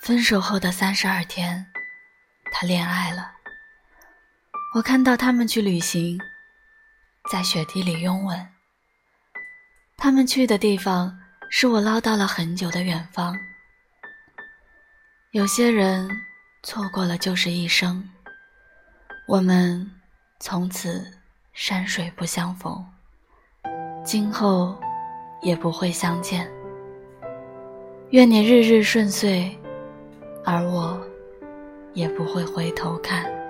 分手后的三十二天，他恋爱了。我看到他们去旅行，在雪地里拥吻。他们去的地方是我唠叨了很久的远方。有些人错过了就是一生，我们从此山水不相逢，今后也不会相见。愿你日日顺遂，而我也不会回头看。